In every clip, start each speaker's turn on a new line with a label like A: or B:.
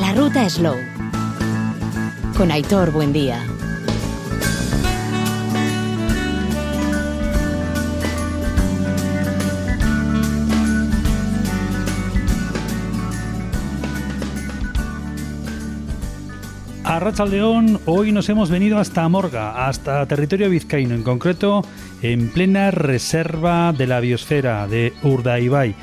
A: La ruta Slow. Con Aitor Buen Día.
B: A Racha León, hoy nos hemos venido hasta Morga, hasta territorio vizcaíno, en concreto en plena reserva de la biosfera de Urdaibai,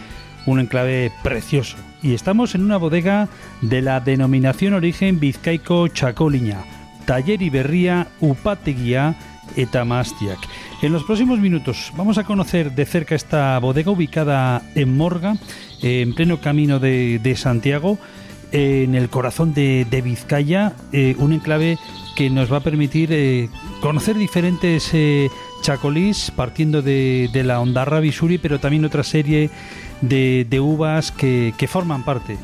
B: un enclave precioso. Y estamos en una bodega de la denominación origen vizcaico Chacoliña, Taller Iberría Upateguía Etamastiak. En los próximos minutos vamos a conocer de cerca esta bodega ubicada en Morga, en pleno camino de, Santiago en el corazón de, Vizcaya, eh, un enclave que nos va a permitir eh, conocer diferentes eh, chacolís, partiendo de, la Ondarra Bisuri, pero también otra serie de, uvas que, forman parte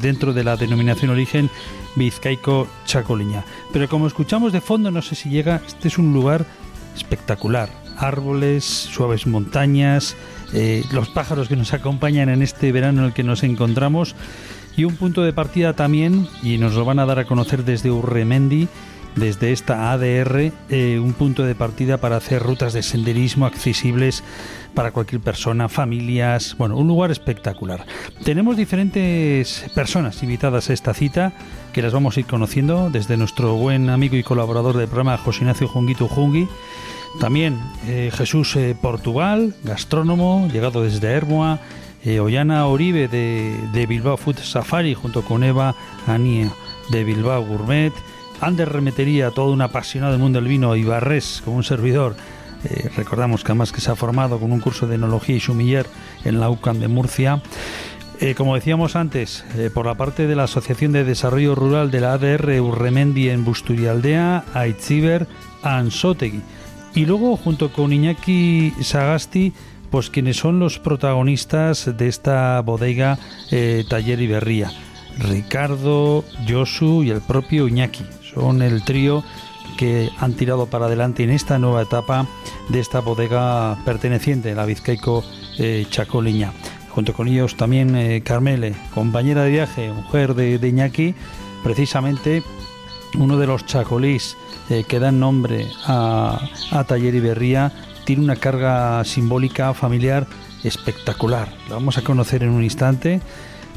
B: dentro de la denominación origen vizcaico chacoliña. Pero como escuchamos de fondo, no sé si llega, este es un lugar espectacular. Árboles, suaves montañas, los pájaros que nos acompañan en este verano en el que nos encontramos y un punto de partida también, y nos lo van a dar a conocer desde Urremendi, desde esta ADR, eh, un punto de partida para hacer rutas de senderismo accesibles para cualquier persona, familias, bueno, un lugar espectacular. Tenemos diferentes personas invitadas a esta cita que las vamos a ir conociendo, desde nuestro buen amigo y colaborador del programa José Ignacio Junguito Jungi, también eh, Jesús eh, Portugal, gastrónomo, llegado desde Hermoa, eh, Ollana Oribe de, Bilbao Food Safari junto con Eva Ania de Bilbao Gourmet, Ander Remetería, todo un apasionado del mundo del vino, y Barres como un servidor. Eh, recordamos que además que se ha formado con un curso de enología y sumiller en la UCAM de Murcia. Eh, como decíamos antes, por la parte de la Asociación de Desarrollo Rural de la ADR Urremendi en Busturialdea, Aitziber, Ansotegui. Y luego, junto con Iñaki Sagasti, pues quienes son los protagonistas de esta bodega eh, Taller Iberría. Ricardo, Josu y el propio Iñaki. Son el trío que han tirado para adelante en esta nueva etapa de esta bodega perteneciente la Vizcaico eh, Chacoliña. Junto con ellos también eh, Carmele, compañera de viaje, mujer de, Iñaki, precisamente uno de los chacolís que dan nombre a, a Taller Iberría tiene una carga simbólica familiar espectacular. La vamos a conocer en un instante.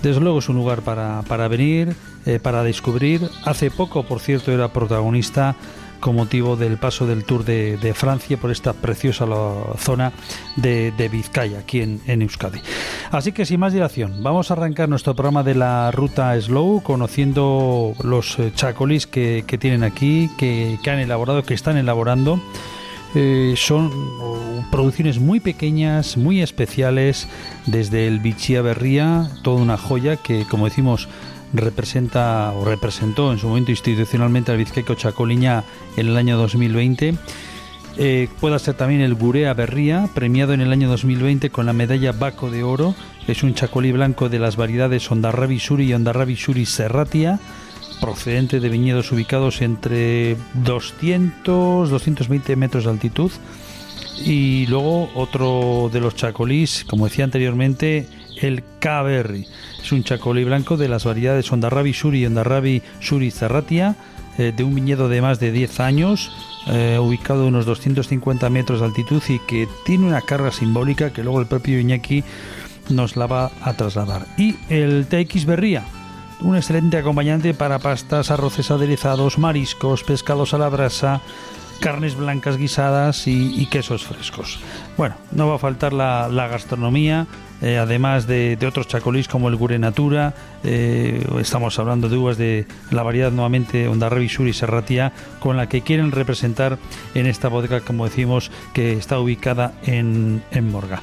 B: Desde luego es un lugar para, venir, eh, para descubrir. Hace poco, por cierto, era protagonista con motivo del paso del Tour de, Francia por esta preciosa zona de, Vizcaya, aquí en, Euskadi. Así que sin más dilación, vamos a arrancar nuestro programa de la ruta Slow, conociendo los eh, chacolis que, tienen aquí, que, han elaborado, que están elaborando. Eh, son producciones muy pequeñas, muy especiales, desde el Bichia Berría, toda una joya que, como decimos, representa o representó en su momento institucionalmente al Vizcaico Chacoliña en el año 2020. Eh, puede ser también el Gurea Berría, premiado en el año 2020 con la medalla Baco de Oro. Es un chacolí blanco de las variedades Ondarrabi Suri y Ondarrabi Suri Serratia procedente de viñedos ubicados entre 200, 220 metros de altitud. Y luego otro de los chacolís, como decía anteriormente, el Caberri. Es un chacolí blanco de las variedades Ondarrabi Suri y Ondarrabi Suri Cerratia, eh, de un viñedo de más de 10 años, eh, ubicado a unos 250 metros de altitud y que tiene una carga simbólica que luego el propio Iñaki nos la va a trasladar. Y el TX Berría, un excelente acompañante para pastas, arroces aderezados, mariscos, pescados a la brasa, carnes blancas guisadas y, quesos frescos. Bueno, no va a faltar la, gastronomía, eh, además de, otros chacolís como el Gure Natura, eh, estamos hablando de uvas de la variedad nuevamente Ondarrebi Sur y Serratia, con la que quieren representar en esta bodega, como decimos, que está ubicada en, Morga.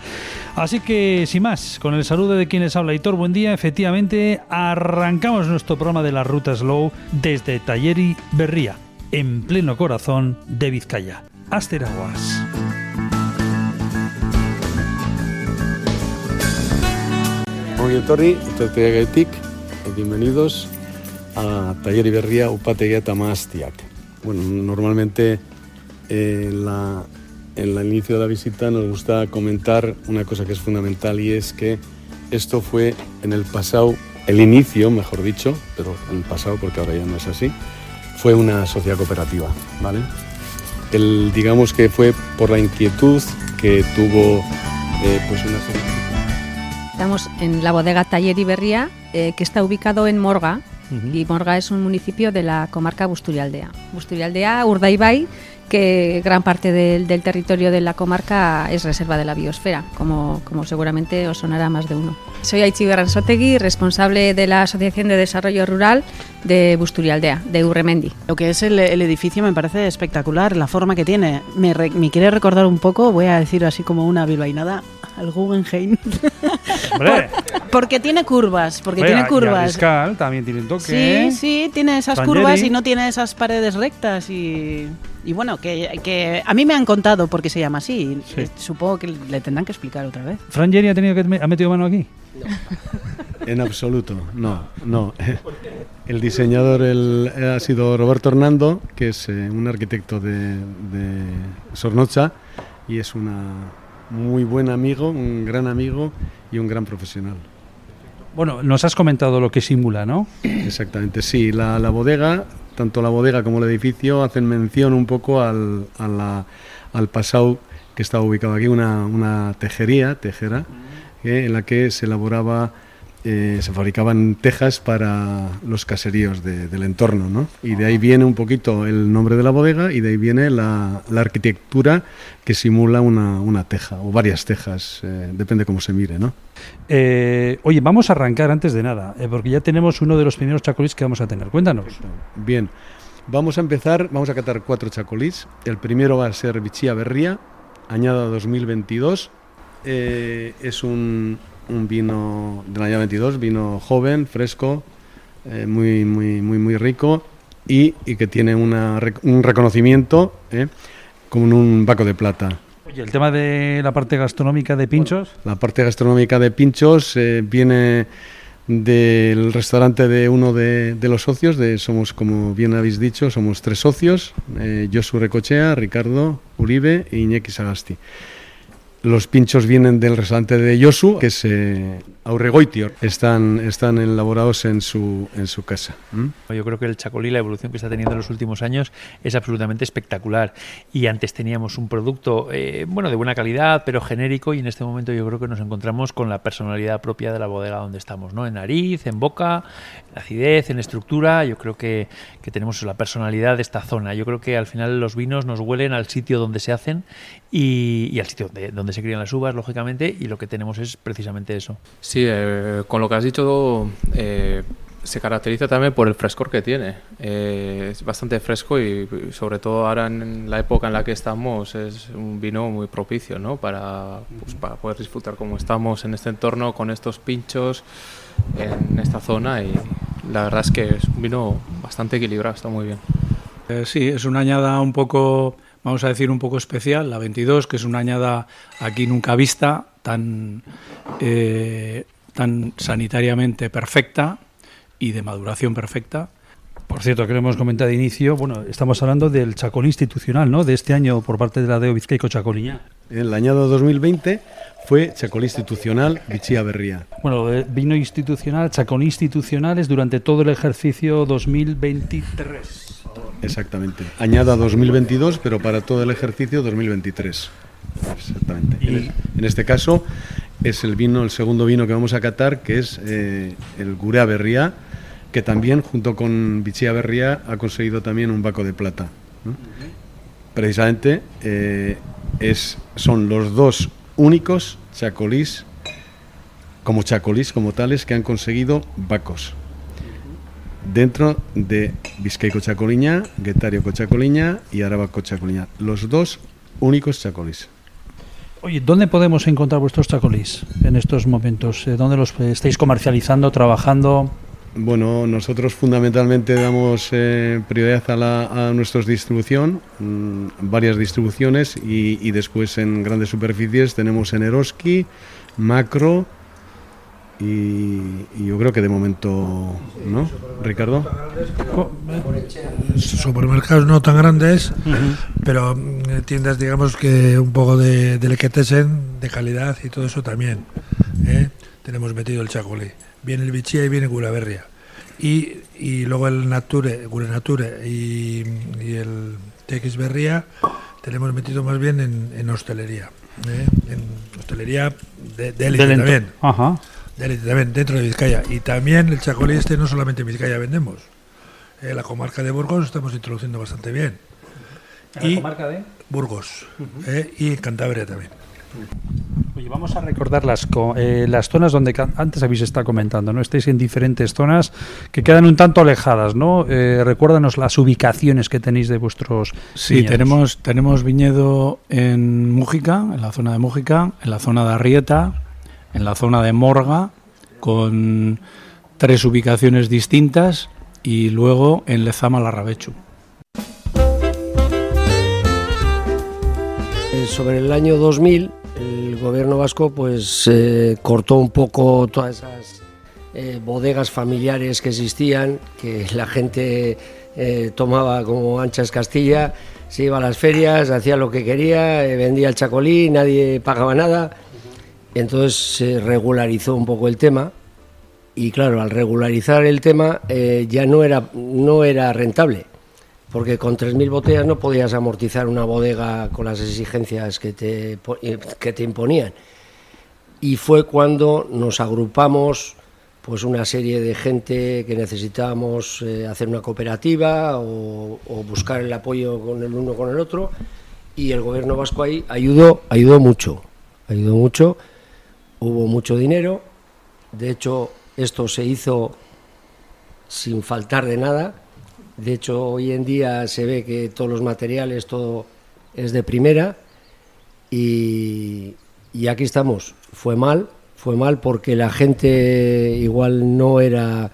B: Así que, sin más, con el saludo de quienes habla Hitor, buen día. Efectivamente, arrancamos nuestro programa de la Ruta Slow desde Talleri Berría, en pleno corazón de Vizcaya. Asteraguas.
C: Torri, bienvenidos a Taller Berría Upategia Tamastiak. Bueno, normalmente eh, la, en el inicio de la visita nos gusta comentar una cosa que es fundamental y es que esto fue en el pasado el inicio, mejor dicho, pero el pasado, porque ahora ya no es así, fue una sociedad cooperativa, ¿vale? El, digamos que fue por la inquietud que tuvo eh, pues una
A: Estamos en la bodega Taller Iberría, eh, que está ubicado en Morga, y Morga es un municipio de la comarca Busturialdea. Busturialdea, Urdaibai, que gran parte del, del, territorio de la comarca es reserva de la biosfera, como, como seguramente os sonará más de uno. Soy Aichi Ransotegui, responsable de la Asociación de Desarrollo Rural de Busturialdea, de Urremendi.
D: Lo que es el, el edificio me parece espectacular, la forma que tiene. Me, re, me, quiere recordar un poco, voy a decir así como una bilbainada, al Guggenheim. Por, porque tiene curvas, porque
B: Hombre,
D: tiene curvas.
B: También tiene un toque.
D: Sí, sí, tiene esas curvas y no tiene esas paredes rectas y, y bueno, que, que, a mí me han contado por qué se llama así.
B: Sí.
D: Supongo que le tendrán que explicar otra vez.
B: ¿Fran Geri ha, tenido que, ha metido mano aquí?
C: En absoluto, no, no. El diseñador el, ha sido Roberto Hernando, que es eh, un arquitecto de, de Sornocha y es una muy buen amigo, un gran amigo y un gran profesional.
B: Bueno, nos has comentado lo que simula, ¿no?
C: Exactamente, sí. La, la bodega, tanto la bodega como el edificio, hacen mención un poco al, a la, al pasado que estaba ubicado aquí, una, una tejería, tejera, eh, en la que se elaboraba, eh, se fabricaban tejas para los caseríos de, del entorno, ¿no? Y de ahí viene un poquito el nombre de la bodega y de ahí viene la, la arquitectura que simula una, una, teja o varias tejas, eh, depende cómo se mire, ¿no?
B: Eh, oye, vamos a arrancar antes de nada, porque ya tenemos uno de los primeros chacolís que vamos a tener. Cuéntanos.
C: Bien, vamos a empezar, vamos a catar cuatro chacolís. El primero va a ser Bichía Berría, añada 2022. Eh, es un, un, vino del año 22, vino joven, fresco, eh, muy, muy, muy, muy rico y, y que tiene una, un reconocimiento eh, como un baco de plata.
B: Oye, el tema de la parte gastronómica de pinchos.
C: La parte gastronómica de pinchos eh, viene del restaurante de uno de, de, los socios, de somos, como bien habéis dicho, somos tres socios, eh, Josu Recochea, Ricardo Uribe e Iñaki Sagasti. Los pinchos vienen del restaurante de Josu, que es eh, Aurregoitior. Están, están elaborados en su, en su casa.
E: ¿Mm? Yo creo que el chacolí, la evolución que está teniendo en los últimos años, es absolutamente espectacular. Y antes teníamos un producto, eh, bueno, de buena calidad, pero genérico, y en este momento yo creo que nos encontramos con la personalidad propia de la bodega donde estamos, ¿no? En nariz, en boca, en acidez, en estructura. Yo creo que, que tenemos la personalidad de esta zona. Yo creo que al final los vinos nos huelen al sitio donde se hacen y, y al sitio donde, donde se crían las uvas, lógicamente, y lo que tenemos es precisamente eso.
F: Sí, eh, con lo que has dicho, eh, se caracteriza también por el frescor que tiene. Eh, es bastante fresco y, sobre todo ahora en la época en la que estamos, es un vino muy propicio ¿no? para, pues, para poder disfrutar como estamos en este entorno, con estos pinchos, en esta zona. Y la verdad es que es un vino bastante equilibrado, está muy bien.
G: Eh, sí, es una añada un poco vamos a decir, un poco especial, la 22, que es una añada aquí nunca vista, tan, eh, tan sanitariamente perfecta y de maduración perfecta.
B: Por cierto, que lo hemos comentado de inicio, bueno, estamos hablando del chacolí institucional, ¿no? De este año por parte de la DEO Vizcaico Chacoliña.
C: El añado 2020 fue chacolí institucional Bichía Berría.
B: Bueno, vino institucional, chacolí institucional es durante todo el ejercicio 2023.
C: Exactamente. Añada 2022, pero para todo el ejercicio 2023. Exactamente. Y... En, este caso es el vino, el segundo vino que vamos a catar, que es eh, el Gurea Berría, que también junto con Bichía Berría ha conseguido también un baco de plata. ¿no? Uh -huh. Precisamente eh, es, son los dos únicos chacolís, como chacolís como tales, que han conseguido bacos dentro de Vizcaico Chacoliña, Guetario Cochacoliña y Araba Cochacoliña. Los dos únicos chacolís.
B: Oye, ¿dónde podemos encontrar vuestros chacolís en estos momentos? ¿Dónde los estáis comercializando, trabajando?
C: Bueno, nosotros fundamentalmente damos eh, prioridad a, la, a nuestra distribución, mmm, varias distribuciones y, y, después en grandes superficies tenemos en Eroski, Macro, y, y, yo creo que de momento, ¿no? Ricardo.
H: Supermercados no tan grandes, uh -huh. pero mm, tiendas, digamos que un poco de delicatessen, de calidad y todo eso también. ¿eh? tenemos metido el chacolí. Viene el bichía y viene Guraberria. Y, y luego el Nature, Gure Nature y, y el TX Berría tenemos metido más bien en, en hostelería. ¿eh? En hostelería de, de élite también.
B: Ajá.
H: De élite también, dentro de Vizcaya. Y también el chacolí este no solamente en Vizcaya vendemos. Eh, la comarca de Burgos estamos introduciendo bastante bien. y
B: de?
H: Burgos. eh, y en Cantabria también.
B: Oye, vamos a recordar las, co- eh, las zonas donde antes habéis estado comentando, ¿no? Estáis en diferentes zonas que quedan un tanto alejadas, ¿no? Eh, recuérdanos las ubicaciones que tenéis de vuestros
G: Sí,
B: viñedos.
G: tenemos, tenemos viñedo en Mújica, en la zona de Mújica, en la zona de Arrieta, en la zona de Morga, con tres ubicaciones distintas y luego en Lezama Larrabechu.
I: Eh, Sobre el año 2000, el gobierno vasco pues eh, cortó un poco todas esas eh, bodegas familiares que existían, que la gente eh, tomaba como anchas Castilla, se iba a las ferias, hacía lo que quería, vendía el chacolí, nadie pagaba nada. Entonces se regularizó un poco el tema y claro, al regularizar el tema ya no era, no era rentable porque con 3.000 botellas no podías amortizar una bodega con las exigencias que te, eh, que te imponían. Y fue cuando nos agrupamos pues una serie de gente que necesitábamos eh, hacer una cooperativa o, o buscar el apoyo con el uno con el otro y el gobierno vasco ahí ayudó, ayudó mucho, ayudó mucho, hubo mucho dinero, de hecho esto se hizo sin faltar de nada, de hecho, hoy en día se ve que todos los materiales, todo es de primera y, y aquí estamos. Fue mal, fue mal porque la gente igual no era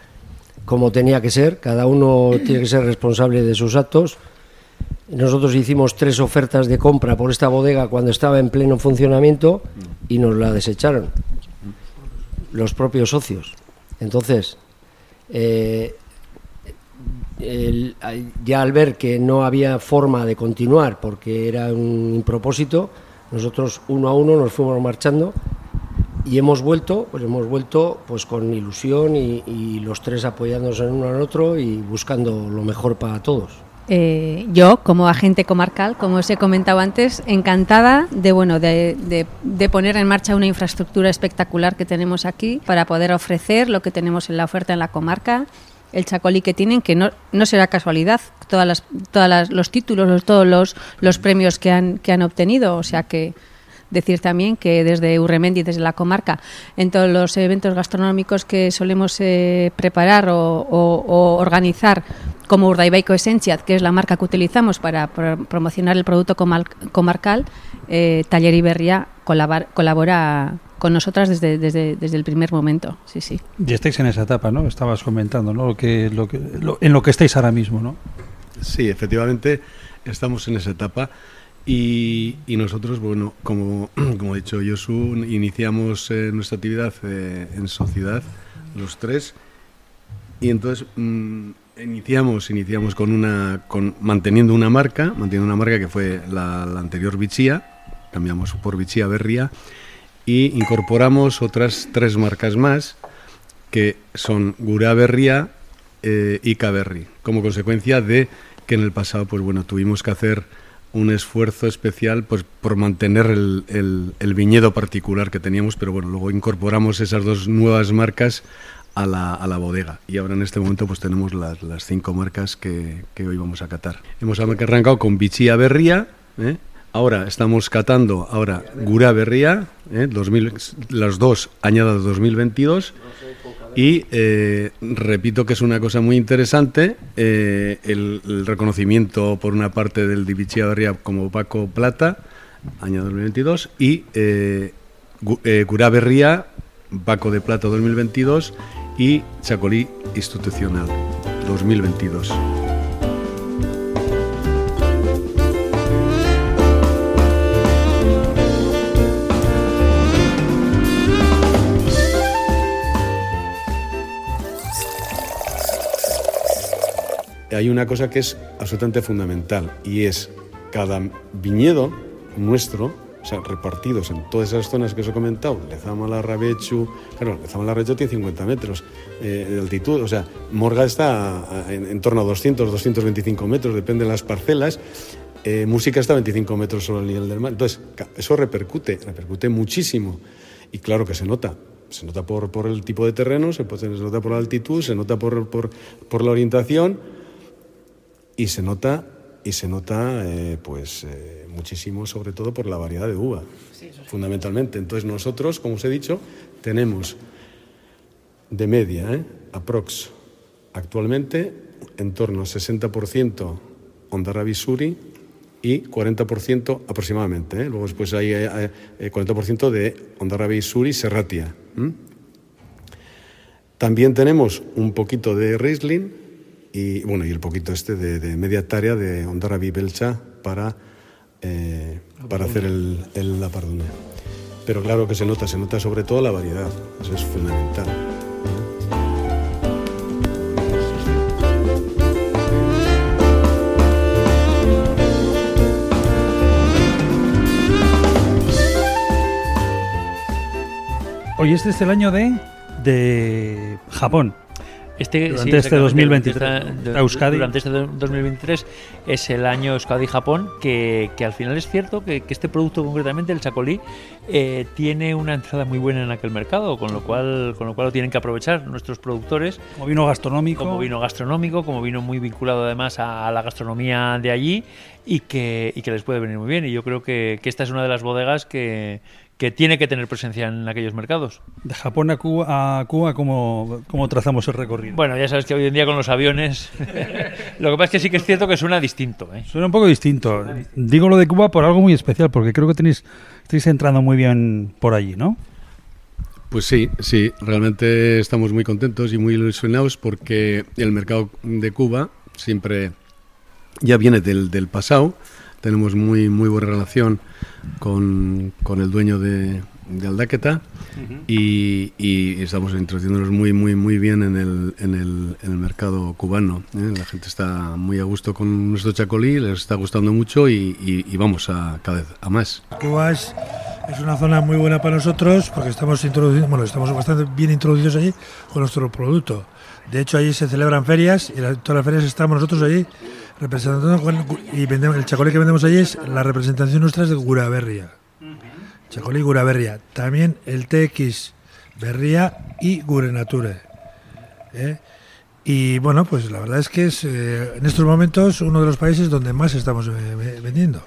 I: como tenía que ser, cada uno tiene que ser responsable de sus actos. Nosotros hicimos tres ofertas de compra por esta bodega cuando estaba en pleno funcionamiento y nos la desecharon los propios socios. Entonces, eh, el- ya al ver que no había forma de continuar porque era un propósito, nosotros uno a uno nos fuimos marchando y hemos vuelto, pues hemos vuelto pues con ilusión y, y los tres apoyándonos en uno al otro y buscando lo mejor para todos.
A: Eh, yo, como agente comarcal, como os he comentado antes, encantada de bueno de, de- de poner en marcha una infraestructura espectacular que tenemos aquí para poder ofrecer lo que tenemos en la oferta en la comarca, el chacolí que tienen, que no, no será casualidad, todas las, todas los títulos, los- todos los, los premios que han, que han obtenido, o sea que decir también que desde Urremendi, desde la comarca, en todos los eventos gastronómicos que solemos eh, preparar o, organizar, como Urdaibaiko Essentiat, que es la marca que utilizamos para pro- promocionar el producto comarcal, eh, Taller Iberria colabar- colabora con nosotras desde, desde, desde el primer momento. Sí, sí.
B: Y estáis en esa etapa, ¿no? Estabas comentando, ¿no? Lo que, lo que, lo- en lo que estáis ahora mismo, ¿no?
C: Sí, efectivamente, estamos en esa etapa. Y, y nosotros, bueno, como, como ha dicho Josu, iniciamos eh, nuestra actividad eh, en sociedad, los tres, y entonces mm, iniciamos, iniciamos con una, con, manteniendo una marca, manteniendo una marca que fue la, la anterior Bichía, cambiamos por Bichía Berría, y incorporamos otras tres marcas más, que son Gura Berría eh, y Caberri, como consecuencia de que en el pasado, pues bueno, tuvimos que hacer un esfuerzo especial pues por mantener el, viñedo particular que teníamos, pero bueno, luego incorporamos esas dos nuevas marcas a la, bodega. Y ahora en este momento pues tenemos las, cinco marcas que, que hoy vamos a catar. Hemos arrancado con Bichía Berría, ¿eh? Ahora estamos catando ahora Gura Berría, ¿eh? 2000, las dos añadas 2022. Y eh, repito que es una cosa muy interesante eh, el, reconocimiento por una parte del Divichia Berria como Paco Plata, año 2022, y Gu- Gurá Berría, Paco de Plata 2022 y Chacolí Institucional 2022. Hay una cosa que es absolutamente fundamental y es cada viñedo nuestro sea, repartidos en todas esas zonas que os he comentado, Lezama, la Rabechu, claro, Lezama, la Rabechu tiene 50 metros eh, de altitud, o sea, Morga está en, torno a 200, 225 metros, depende de las parcelas, eh, Música está a 25 metros sobre el nivel del mar, entonces eso repercute, repercute muchísimo. Y claro que se nota, se nota por, por el tipo de terreno, se, se nota por la altitud, se nota por, por, por la orientación y se nota y se nota eh, pues eh, muchísimo sobre todo por la variedad de uva fundamentalmente entonces nosotros como os he dicho tenemos de media ¿eh? aprox actualmente en torno a 60% Ondarra Suri y 40% aproximadamente. ¿eh? Luego después hay, 40% de Ondarra Suri Serratia. También tenemos un poquito de Riesling y bueno y el poquito este de, media tarea de Ondara Belcha para, eh, para hacer el, el, la parduna. Pero claro que se nota, se nota sobre todo la variedad, eso es fundamental.
B: Hoy este es el año de, de Japón.
E: Este,
B: durante este 2023.
E: Durante este 2023 es el año Euskadi-Japón, que, que, al final es cierto que, que, este producto, concretamente el chacolí, eh, tiene una entrada muy buena en aquel mercado, con lo cual con lo cual lo tienen que aprovechar nuestros productores.
B: Como vino gastronómico.
E: Como vino gastronómico, como vino muy vinculado además a, la gastronomía de allí y que, y que les puede venir muy bien. Y yo creo que, que esta es una de las bodegas que, que tiene que tener presencia en aquellos mercados.
B: De Japón a Cuba, a Cuba ¿cómo, ¿cómo, trazamos el recorrido?
E: Bueno, ya sabes que hoy en día con los aviones... lo que pasa es que sí que es cierto que suena distinto. ¿eh?
B: Suena un poco distinto. Digo lo de Cuba por algo muy especial, porque creo que tenéis, estáis entrando muy bien por allí, ¿no?
C: Pues sí, sí, realmente estamos muy contentos y muy ilusionados porque el mercado de Cuba siempre ya viene del, del pasado tenemos muy, muy buena relación con, con el dueño de, de Aldaqueta y, y, estamos introduciéndonos muy, muy, muy bien en el, en el, en el mercado cubano. ¿eh? La gente está muy a gusto con nuestro chacolí, les está gustando mucho y, y, vamos a cada vez a más.
H: Cuba es, es, una zona muy buena para nosotros porque estamos introduciendo, bueno, estamos bastante bien introducidos allí con nuestro producto. De hecho, allí se celebran ferias y en todas las ferias estamos nosotros allí representando y vendemos, el chacolí que vendemos allí es la representación nuestra es de Guraberria. Chacolí Guraberria. También el TX Berría y Gurenature. ¿eh? Y bueno, pues la verdad es que es eh, en estos momentos uno de los países donde más estamos eh, vendiendo.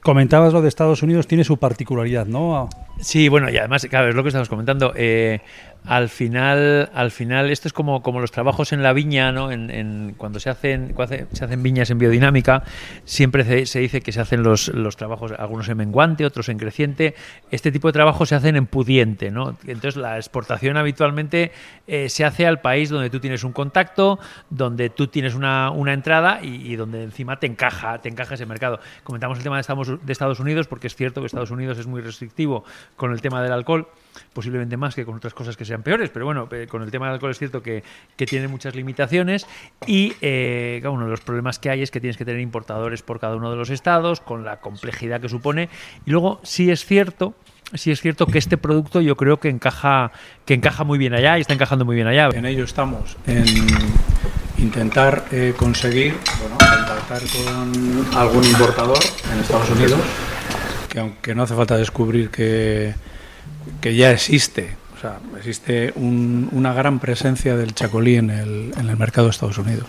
B: Comentabas lo de Estados Unidos, tiene su particularidad, ¿no?
E: Sí, bueno, y además, claro, es lo que estamos comentando. Eh, al final, al final esto es como, como los trabajos en la viña, ¿no? En, cuando se hacen, cuando se hacen viñas en biodinámica, siempre se, dice que se hacen los, los, trabajos, algunos en menguante, otros en creciente. Este tipo de trabajos se hacen en pudiente, ¿no? Entonces la exportación habitualmente eh, se hace al país donde tú tienes un contacto, donde tú tienes una, una entrada y, donde encima te encaja, te encaja ese mercado. Comentamos el tema de de Estados Unidos porque es cierto que Estados Unidos es muy restrictivo con el tema del alcohol posiblemente más que con otras cosas que sean peores, pero bueno, eh, con el tema del alcohol es cierto que, tiene muchas limitaciones y eh, uno de los problemas que hay es que tienes que tener importadores por cada uno de los estados, con la complejidad que supone. Y luego sí es cierto sí es cierto que este producto yo creo que encaja que encaja muy bien allá y está encajando muy bien allá.
G: En ello estamos, en intentar eh, conseguir bueno, contactar con algún importador en Estados Unidos, que aunque no hace falta descubrir que que ya existe. O sea, existe una gran presencia del chacolí en el, en el mercado de Estados Unidos.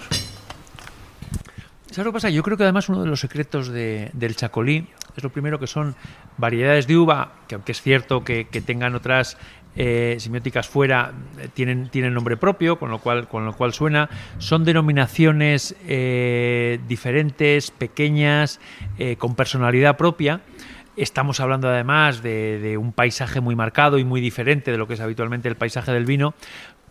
E: ¿Sabes lo que pasa? Yo creo que además uno de los secretos del chacolí es lo primero que son variedades de uva, que aunque es cierto que, tengan otras eh, fuera, eh, tienen, tienen nombre propio, con lo cual, con lo cual suena. Son denominaciones eh, diferentes, pequeñas, con personalidad propia Estamos hablando además de, un paisaje muy marcado y muy diferente de lo que es habitualmente el paisaje del vino,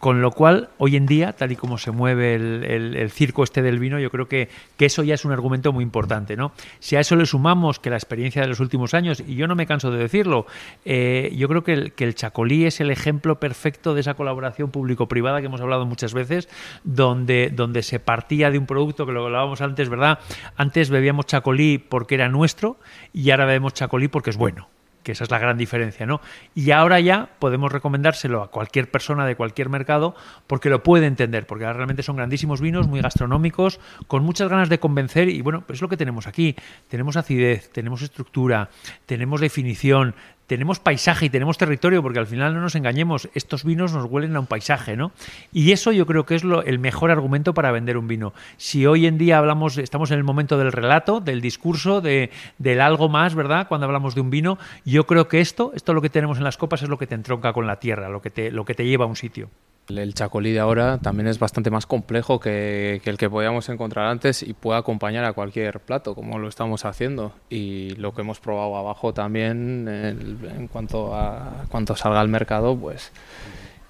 E: con lo cual, hoy en día, tal y como se mueve el, circo este del vino, yo creo que, eso ya es un argumento muy importante. ¿no? Si a eso le sumamos que la experiencia de los últimos años, y yo no me canso de decirlo, eh, yo creo que el, que el Chacolí es el ejemplo perfecto de esa colaboración público-privada que hemos hablado muchas veces, donde, donde se partía de un producto que lo hablábamos antes, ¿verdad? Antes bebíamos Chacolí porque era nuestro y ahora bebemos Chacolí porque es bueno. Que esa es la gran diferencia, ¿no? Y ahora ya podemos recomendárselo a cualquier persona de cualquier mercado porque lo puede entender, porque realmente son grandísimos vinos, muy gastronómicos, con muchas ganas de convencer y bueno, pues es lo que tenemos aquí. Tenemos acidez, tenemos estructura, tenemos definición, tenemos paisaje y tenemos territorio, porque al final no nos engañemos, estos vinos nos huelen a un paisaje, ¿no? Y eso yo creo que es lo, el mejor argumento para vender un vino. Si hoy en día hablamos, estamos en el momento del relato, del discurso, de, del algo más, ¿verdad? Cuando hablamos de un vino, yo creo que esto, esto lo que tenemos en las copas es lo que te entronca con la tierra, lo que te, lo que te lleva a un sitio.
F: El chacolí de ahora también es bastante más complejo que, el que podíamos encontrar antes y puede acompañar a cualquier plato, como lo estamos haciendo. Y lo que hemos probado abajo también, en, cuanto a cuanto salga al mercado, pues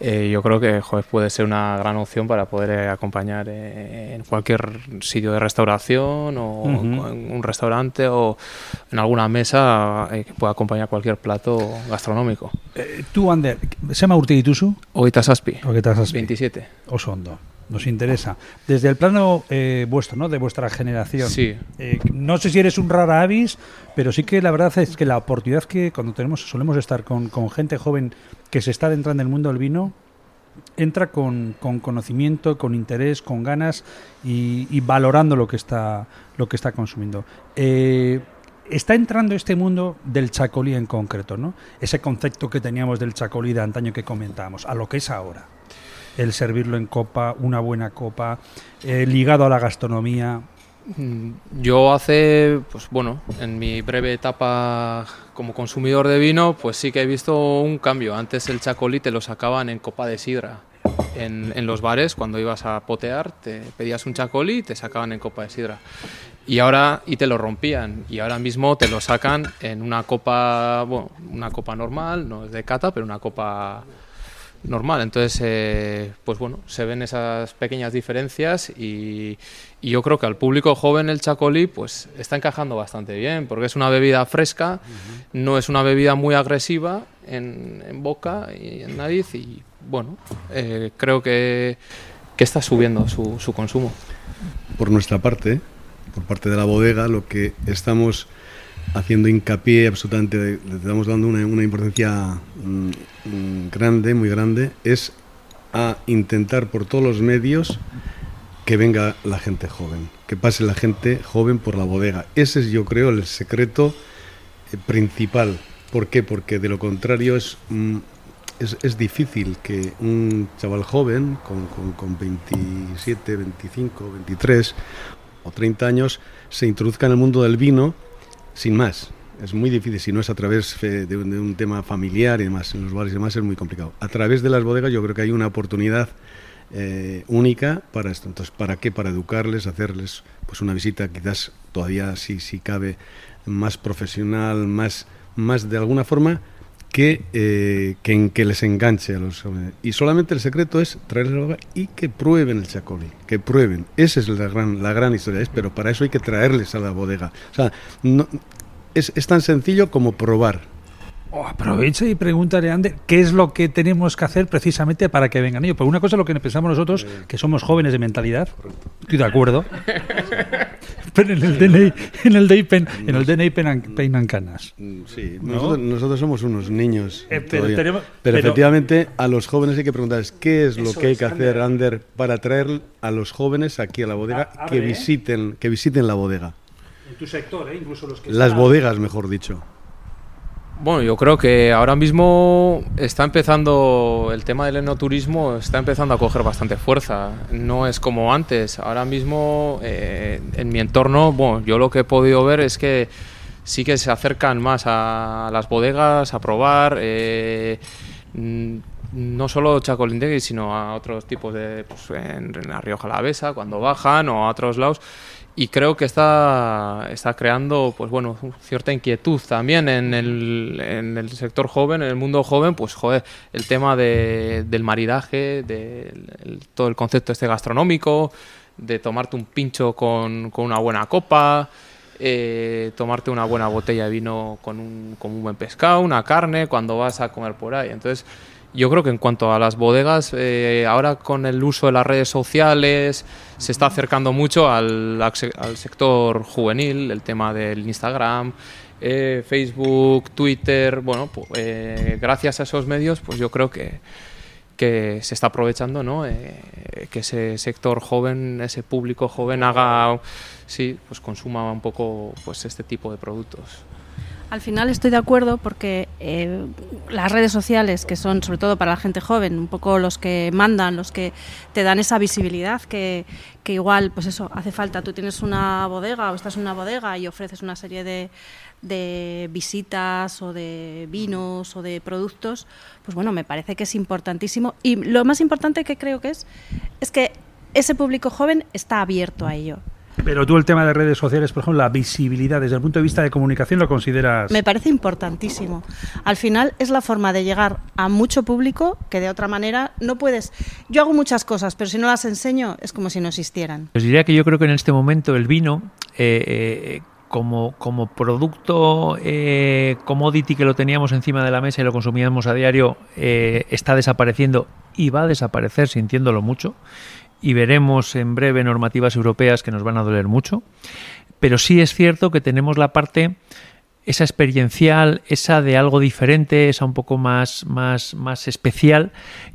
F: eh, yo creo que puede ser una gran opción para poder eh, acompañar eh, en cualquier sitio de restauración o en un restaurante o en alguna mesa que pueda acompañar cualquier plato gastronómico.
B: tú, Ander, ¿se llama urte dituzu?
F: Oita Saspi.
B: 27. Osondo. Nos interesa. Desde el plano vuestro, ¿no? De vuestra generación.
F: Sí.
B: no sé si eres un rara avis, pero sí que la verdad es que la oportunidad que cuando tenemos, solemos estar con, con gente joven que se está adentrando en el mundo del vino entra con, conocimiento, con interés, con ganas y, valorando lo que está, lo que está consumiendo. Eh, está entrando este mundo del chacolí en concreto, ¿no? Ese concepto que teníamos del chacolí de antaño que comentábamos, a lo que es ahora. El servirlo en copa, una buena copa, eh, ligado a la gastronomía.
F: Mm, yo hace, pues bueno, en mi breve etapa como consumidor de vino, pues sí que he visto un cambio. Antes el chacolí te lo sacaban en copa de sidra. En, en los bares, cuando ibas a potear, te pedías un chacolí y te sacaban en copa de sidra. Y ahora, y te lo rompían. Y ahora mismo te lo sacan en una copa, bueno, una copa normal, no es de cata, pero una copa normal. Entonces, eh, pues bueno, se ven esas pequeñas diferencias y, yo creo que al público joven el chacolí pues está encajando bastante bien, porque es una bebida fresca, no es una bebida muy agresiva en, boca y en nariz y bueno, eh, creo que, que, está subiendo su, su consumo.
C: Por nuestra parte, por parte de la bodega, lo que estamos haciendo hincapié absolutamente, le estamos dando una, importancia mm, mm, grande, muy grande, es a intentar por todos los medios que venga la gente joven, que pase la gente joven por la bodega. Ese es, yo creo, el secreto eh, principal. ¿Por qué? Porque de lo contrario es, mm, es, es, difícil que un chaval joven con, con, con 27, 25, 23 o 30 años se introduzca en el mundo del vino sin más. Es muy difícil, si no es a través de un, tema familiar y demás, en los bares y demás es muy complicado. A través de las bodegas yo creo que hay una oportunidad eh, única para esto. Entonces, ¿para qué? Para educarles, hacerles pues una visita quizás todavía si, si cabe más profesional, más, más de alguna forma que, eh, que, en, que les enganche a los jóvenes. Y solamente el secreto es traerles la y que prueben el chacolí, que prueben. Esa es la gran, la gran historia, es, pero para eso hay que traerles a la bodega. O sea, no, es, es tan sencillo como probar.
B: Oh, aprovecha y pregúntale a Ander qué es lo que tenemos que hacer precisamente para que vengan ellos. Por una cosa lo que pensamos nosotros, que somos jóvenes de mentalidad, estoy de acuerdo, pero en el DNI, en el DNI, en el DNI peinan, canas.
C: Mm, sí, nosotros, somos unos niños. Eh, pero, efectivamente a los jóvenes hay que preguntarles qué es lo que hay que hacer, Ander, para traer a los jóvenes aquí a la bodega que ¿eh? visiten, que visiten la bodega.
B: En tu sector, ¿eh? incluso los que
C: Las bodegas, mejor dicho.
F: Bueno, yo creo que ahora mismo está empezando el tema del enoturismo, está empezando a coger bastante fuerza. No es como antes. Ahora mismo eh, en mi entorno, bueno, yo lo que he podido ver es que sí que se acercan más a las bodegas a probar. Eh, no solo Chacolindegui, sino a otros tipos de, pues, en, en la Rioja cuando bajan, o a otros lados y creo que está, está creando pues bueno cierta inquietud también en el, en el sector joven en el mundo joven pues joder el tema de, del maridaje de todo el concepto este gastronómico de tomarte un pincho con, con una buena copa eh, tomarte una buena botella de vino con un, con un buen pescado una carne cuando vas a comer por ahí. Entonces yo creo que en cuanto a las bodegas, eh, ahora con el uso de las redes sociales se está acercando mucho al, sector juvenil, el tema del Instagram, eh, Facebook, Twitter, bueno, pues, eh, gracias a esos medios, pues yo creo que, que se está aprovechando, ¿no? Eh, que ese sector joven, ese público joven haga, sí, pues consuma un poco pues este tipo de productos.
D: Al final estoy de acuerdo porque eh, las redes sociales, que son sobre todo para la gente joven, un poco los que mandan, los que te dan esa visibilidad que, que igual, pues eso, hace falta. Tú tienes una bodega o estás en una bodega y ofreces una serie de, de visitas o de vinos o de productos, pues bueno, me parece que es importantísimo. Y lo más importante que creo que es, es que ese público joven está abierto a ello.
B: Pero tú el tema de redes sociales, por ejemplo, la visibilidad desde el punto de vista de comunicación lo consideras...
D: Me parece importantísimo. Al final es la forma de llegar a mucho público que de otra manera no puedes... Yo hago muchas cosas, pero si no las enseño es como si no existieran.
E: Os diría que yo creo que en este momento el vino... Eh, eh, como, como producto eh, commodity que lo teníamos encima de la mesa y lo consumíamos a diario, eh, está desapareciendo y va a desaparecer sintiéndolo mucho y veremos en breve normativas europeas que nos van a doler mucho. Pero sí es cierto que tenemos la parte esa experiencial, esa de algo diferente, esa un poco más, más, más especial,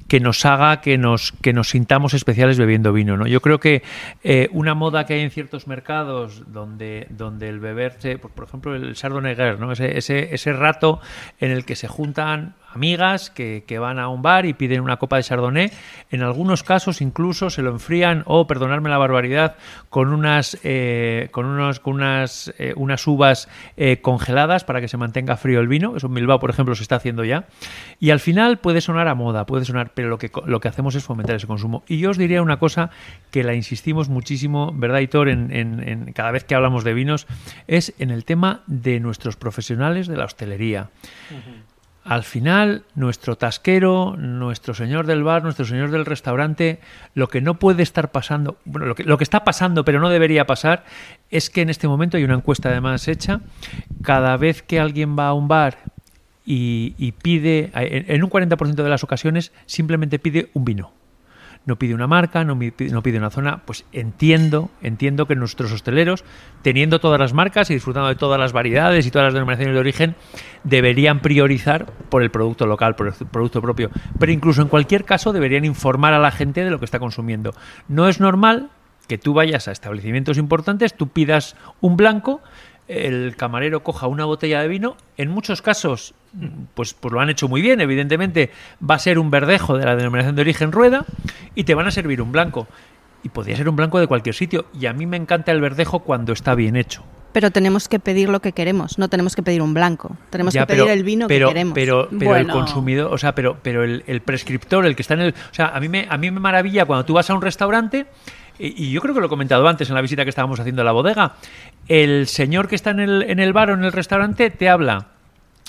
E: que nos haga que nos, que nos sintamos especiales bebiendo vino. ¿no? Yo creo que eh, una moda que hay en ciertos mercados donde, donde el beberse, por, por ejemplo, el Chardonnay, ¿no? ese, ese rato en el que se juntan amigas que, van a un bar y piden una copa de Chardonnay. En algunos casos incluso se lo enfrían, o perdonadme la barbaridad, con unas, eh, con unos, con unas, eh, unas uvas eh, congeladas para que se mantenga frío el vino. Eso en Bilbao, por ejemplo, se está haciendo ya. Y al final puede sonar a moda, puede sonar, pero lo que, lo que hacemos es fomentar ese consumo. Y yo os diría una cosa que la insistimos muchísimo, ¿verdad, Hitor? En, en, en cada vez que hablamos de vinos, es en el tema de nuestros profesionales de la hostelería. Al final, nuestro tasquero, nuestro señor del bar, nuestro señor del restaurante, lo que no puede estar pasando, bueno, lo que, lo que, está pasando, pero no debería pasar, es que en este momento hay una encuesta además hecha. Cada vez que alguien va a un bar y, y pide, en un 40% de las ocasiones, simplemente pide un vino no pide una marca, no pide, una zona, pues entiendo, entiendo que nuestros hosteleros, teniendo todas las marcas y disfrutando de todas las variedades y todas las denominaciones de origen, deberían priorizar por el producto local, por el producto propio. Pero incluso en cualquier caso deberían informar a la gente de lo que está consumiendo. No es normal que tú vayas a establecimientos importantes, tú pidas un blanco, el camarero coja una botella de vino, en muchos casos pues, pues lo han hecho muy bien, evidentemente va a ser un verdejo de la denominación de origen rueda y te van a servir un blanco. Y podría ser un blanco de cualquier sitio. Y a mí me encanta el verdejo cuando está bien hecho.
D: Pero tenemos que pedir lo que queremos, no tenemos que pedir un blanco. Tenemos ya, que pedir el vino
E: pero,
D: que queremos.
E: Pero, pero bueno. el consumidor, o sea, pero, pero el, el, prescriptor, el que está en el. O sea, a mí me, a mí me maravilla cuando tú vas a un restaurante y yo creo que lo he comentado antes en la visita que estábamos haciendo a la bodega, el señor que está en el, en el bar o en el restaurante te habla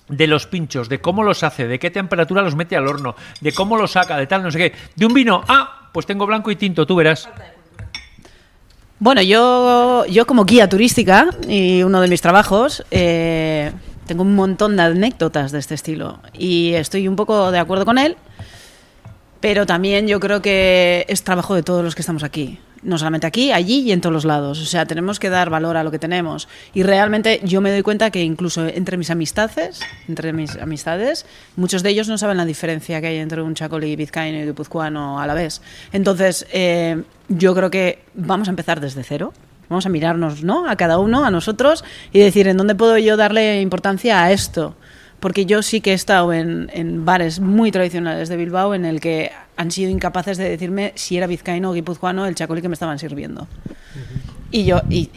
E: de los pinchos, de cómo los hace, de qué temperatura los mete al horno, de cómo los saca, de tal, no sé qué. De un vino, ah, pues tengo blanco y tinto, tú verás.
D: Bueno, yo, yo como guía turística y uno de mis trabajos, eh, tengo un montón de anécdotas de este estilo y estoy un poco de acuerdo con él, pero también yo creo que es trabajo de todos los que estamos aquí no solamente aquí, allí y en todos los lados. O sea, tenemos que dar valor a lo que tenemos. Y realmente yo me doy cuenta que incluso entre mis amistades, entre mis amistades, muchos de ellos no saben la diferencia que hay entre un chacolí vizcaíno y guipuzcoano a la vez. Entonces, eh, yo creo que vamos a empezar desde cero. Vamos a mirarnos, ¿no? A cada uno, a nosotros, y decir, ¿en dónde puedo yo darle importancia a esto? Porque yo sí que he estado en, en, bares muy tradicionales de Bilbao en el que han sido incapaces de decirme si era vizcaíno o guipuzcoano el chacolí que me estaban sirviendo. Uh -huh. Y yo, y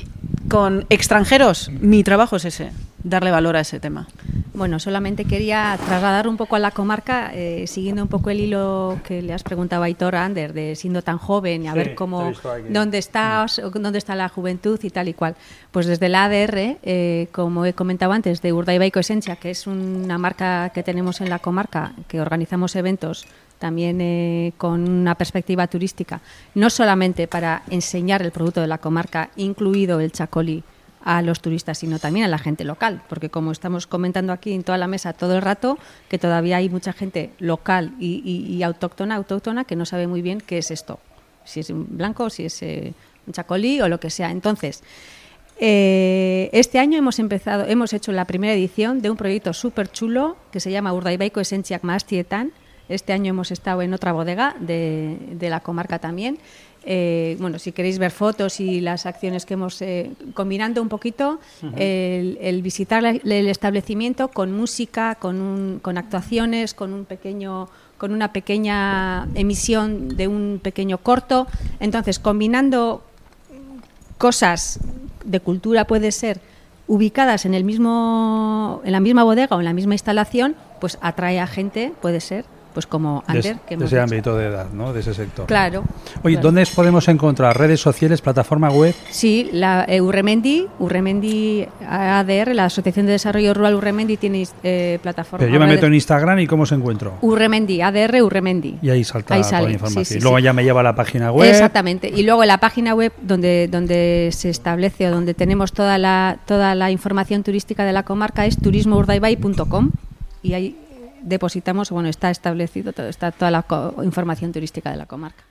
D: con extranjeros, mi trabajo es ese, darle valor a ese tema.
A: Bueno, solamente quería trasladar un poco a la comarca, eh, siguiendo un poco el hilo que le has preguntado a Aitor Ander, de siendo tan joven y a sí, ver cómo, dónde está, dónde está la juventud y tal y cual. Pues desde la ADR, eh, como he comentado antes, de Urdaibaiko Esencia, que es una marca que tenemos en la comarca, que organizamos eventos también eh, con una perspectiva turística, no solamente para enseñar el producto de la comarca, incluido el chacolí, a los turistas, sino también a la gente local, porque como estamos comentando aquí en toda la mesa todo el rato, que todavía hay mucha gente local y, autóctona, autóctona, que no sabe muy bien qué es esto, si es un blanco, si es eh, un chacolí o lo que sea. Entonces, Eh, este año hemos empezado, hemos hecho la primera edición de un proyecto súper chulo que se llama Urdaibaiko Esentziak Mastietan. Este año hemos estado en otra bodega de, de la comarca también. Eh, bueno, si queréis ver fotos y las acciones que hemos eh, combinando un poquito, el, el visitar la- el establecimiento con música, con, un- con actuaciones, con un pequeño con una pequeña emisión de un pequeño corto. Entonces, combinando cosas de cultura puede ser ubicadas en el mismo en la misma bodega o en la misma instalación, pues atrae a gente, puede ser, pues como
B: de,
A: Ander, que
B: de ese
A: dicho.
B: ámbito de edad, ¿no? De ese sector.
A: Claro.
B: Oye,
A: claro.
B: ¿dónde podemos encontrar redes sociales, plataforma web?
A: Sí, la eh, Urremendi, Urremendi ADR, la Asociación de Desarrollo Rural Urremendi tiene eh, plataforma.
B: Pero yo me meto en Instagram y ¿cómo se encuentro?
A: Urremendi, ADR Urremendi.
B: Y ahí salta
A: Ahí
B: toda la información.
A: sí,
B: Luego
A: sí.
B: ya me lleva a la página web.
A: Exactamente. Y luego la página web donde, donde se establece o donde tenemos toda la, toda la información turística de la comarca es turismourdaibai.com y ahí depositamos, bueno, está establecido todo, está toda la información turística de la comarca.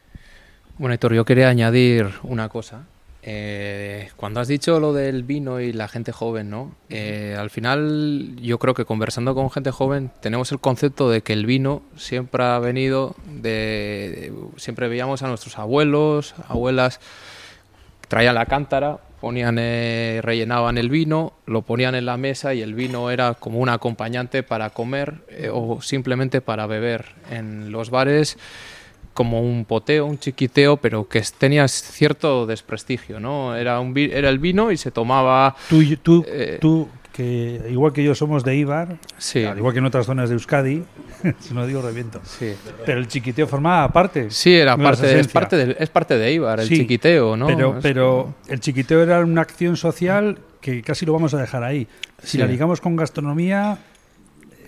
F: Bueno, Héctor, yo quería añadir una cosa. Eh, cuando has dicho lo del vino y la gente joven, ¿no? Eh, al final, yo creo que conversando con gente joven tenemos el concepto de que el vino siempre ha venido de, siempre veíamos a nuestros abuelos, abuelas traían la cántara, ponían, eh, rellenaban el vino, lo ponían en la mesa y el vino era como un acompañante para comer eh, o simplemente para beber. En los bares como un poteo, un chiquiteo, pero que es- tenía cierto desprestigio, ¿no? Era, un, vi- era el vino y se tomaba...
B: Tú, tú,
F: Eh,
B: tú, que igual que yo somos de Ibar,
F: Sí.
B: al igual que en otras zonas de Euskadi, si no digo reviento.
F: Sí.
B: Pero el chiquiteo formaba parte.
F: Sí, era
B: de
F: parte, es
B: esencias.
F: parte, de, es parte de Ibar, el
B: Sí,
F: chiquiteo, ¿no?
B: Pero,
F: Es-
B: pero el chiquiteo era una acción social que casi lo vamos a dejar ahí. Si la ligamos con gastronomía,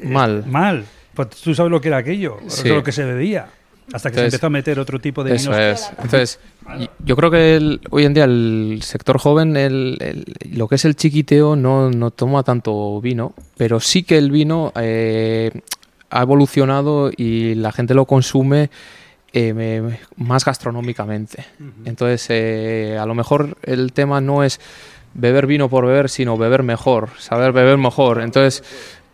B: eh,
F: Mal.
B: mal. Pues tú sabes lo que era aquello, lo que se bebía. Hasta que
F: Entonces,
B: se empezó a meter otro tipo de
F: Eso
B: vinos.
F: es. Entonces, yo creo que el- hoy en día el sector joven, el- el- lo que es el chiquiteo, no, no toma tanto vino, pero sí que el vino eh, ha evolucionado y la gente lo consume eh, me- más gastronómicamente. Entonces, eh, a lo mejor el tema no es beber vino por beber, sino beber mejor, saber beber mejor. Entonces,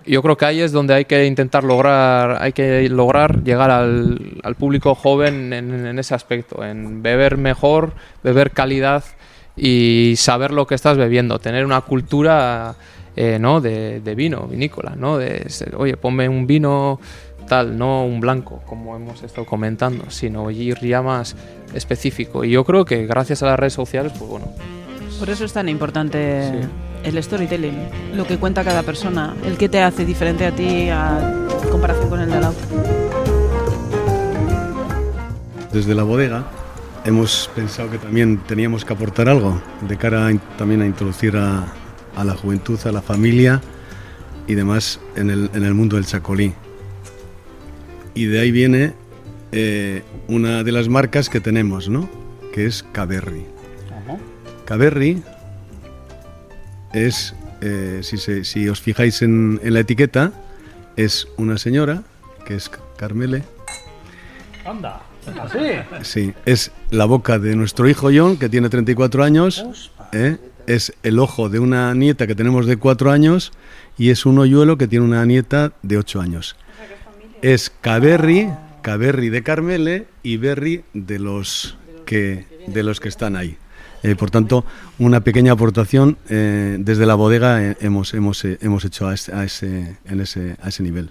F: yo creo que ahí es donde hay que intentar lograr, hay que lograr llegar al, al público joven en, en ese aspecto, en beber mejor, beber calidad y saber lo que estás bebiendo, tener una cultura eh, ¿no? de, de vino, vinícola, ¿no? De, oye, ponme un vino tal, no un blanco, como hemos estado comentando, sino ir ya más específico. Y yo creo que gracias a las redes sociales, pues bueno,
D: Por eso es tan importante
F: Sí.
D: El storytelling, lo que cuenta cada persona, el que te hace diferente a ti a comparación con el de la otra.
C: Desde la bodega hemos pensado que también teníamos que aportar algo de cara a también a introducir a, a la juventud, a la familia y demás en el, en el mundo del chacolí. Y de ahí viene eh, una de las marcas que tenemos, ¿no? Que es Caberri. Caberri es, eh, si, se- si os fijáis en, en la etiqueta, es una señora, que es Carmele,
B: Anda, así.
C: Sí, es la boca de nuestro hijo John, que tiene 34 años. ¿eh? Es el ojo de una nieta que tenemos de 4 años. Y es un hoyuelo que tiene una nieta de 8 años. Es Caberri, Caberri de Carmele y Berry de los que, de los que están ahí. Eh, por tanto, una pequeña aportación eh, desde la bodega eh, hemos, hemos, eh, hemos hecho a ese, a ese, en ese, a ese nivel.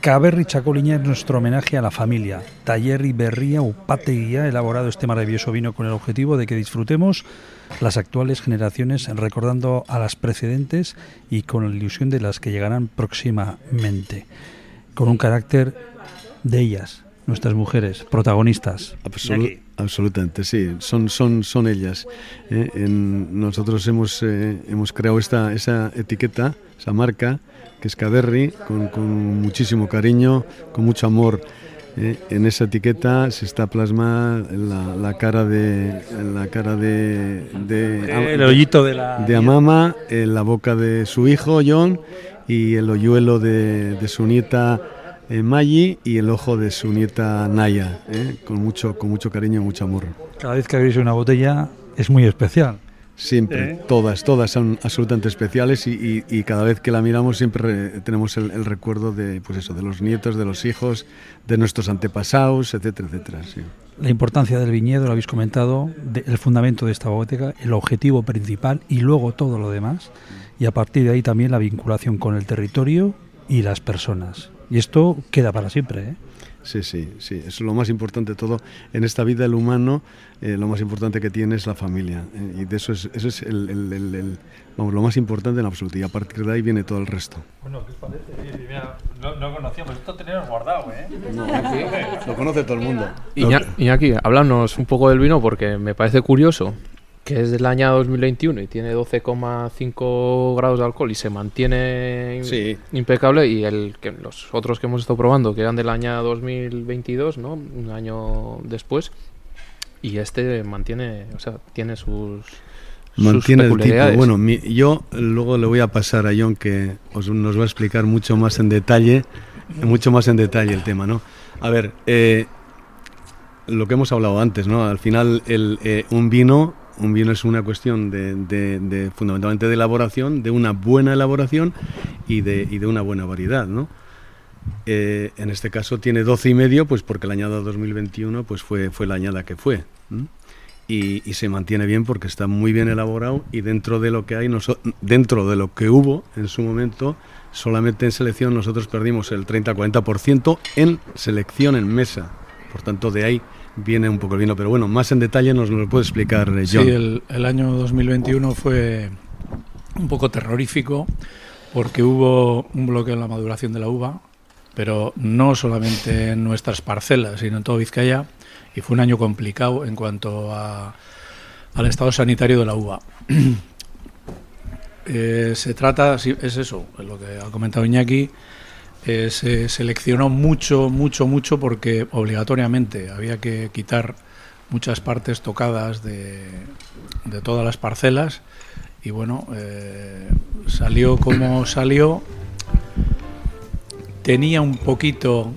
B: Caberri Chacoliña es nuestro homenaje a la familia. Taller y Berría Upateguía ha elaborado este maravilloso vino con el objetivo de que disfrutemos las actuales generaciones recordando a las precedentes y con la ilusión de las que llegarán próximamente. Con un carácter de ellas, nuestras mujeres, protagonistas.
C: Absolu-
B: de aquí.
C: Absolutamente, sí, son, son, son ellas. ¿eh? En- nosotros hemos, eh, hemos creado esta, esa etiqueta, esa marca, que es Caberri, con, con muchísimo cariño, con mucho amor. ¿eh? En esa etiqueta se está plasmada la, la cara de la cara de, de,
B: El hoyito de la...
C: de Amama, eh, la boca de su hijo John y el hoyuelo de, de su nieta eh, Maggie y el ojo de su nieta Naya, eh, con mucho con mucho cariño y mucho amor.
B: Cada vez que abrís una botella es muy especial.
C: Siempre,
B: ¿Eh?
C: todas, todas son absolutamente especiales y, y- y cada vez que la miramos siempre re- tenemos el, el recuerdo de, pues eso, de los nietos, de los hijos, de nuestros antepasados, etcétera, etcétera. sí.
B: La importancia del viñedo, lo habéis comentado, de- el fundamento de esta bodega, el objetivo principal y luego todo lo demás. Y a partir de ahí también la vinculación con el territorio y las personas. Y esto queda para siempre. ¿eh?
C: Sí, sí, sí, eso es lo más importante de todo. En esta vida el humano, eh, lo más importante que tiene es la familia. eh, y de eso es, eso es el, el- el- el- vamos, lo más importante en absoluto. Y a partir de ahí viene todo el resto.
B: Bueno, ¿qué os parece? no, no conocíamos, esto teníamos guardado, ¿eh?
C: Lo conoce todo el mundo.
F: Iña- Iñaki, háblanos un poco del vino porque me parece curioso que es del año 2021 y tiene 12,5 grados de alcohol y se mantiene
C: Sí.
F: impecable y el que los otros que hemos estado probando que eran del año 2022, ¿no? Un año después y este mantiene, o sea, tiene sus sus
C: Mantiene el tipo. Bueno, mi- yo luego le voy a pasar a John que os, nos va a explicar mucho más en detalle, mucho más en detalle el tema, ¿no? A ver, eh, lo que hemos hablado antes, ¿no? Al final el, eh, un vino, un vino es una cuestión de, de- de, fundamentalmente de elaboración, de una buena elaboración y de, y de una buena variedad, ¿no? Eh, en este caso tiene 12 y medio, pues porque la añada 2021 pues fue, fue la añada que fue. y, y se mantiene bien porque está muy bien elaborado y dentro de lo que hay, noso- dentro de lo que hubo en su momento, solamente en selección nosotros perdimos el 30-40% en selección en mesa. Por tanto, de ahí viene un poco el vino. Pero bueno, más en detalle nos lo puede explicar eh,
G: Sí,
C: John.
G: el, el año 2021 fue un poco terrorífico porque hubo un bloqueo en la maduración de la uva, pero no solamente en nuestras parcelas, sino en todo Vizcaya, y fue un año complicado en cuanto a- al estado sanitario de la uva. Eh, se trata, sí, es eso, es lo que ha comentado Iñaki, eh, se seleccionó mucho, mucho, mucho porque obligatoriamente había que quitar muchas partes tocadas de, de todas las parcelas y bueno, eh, salió como salió. Tenía un poquito,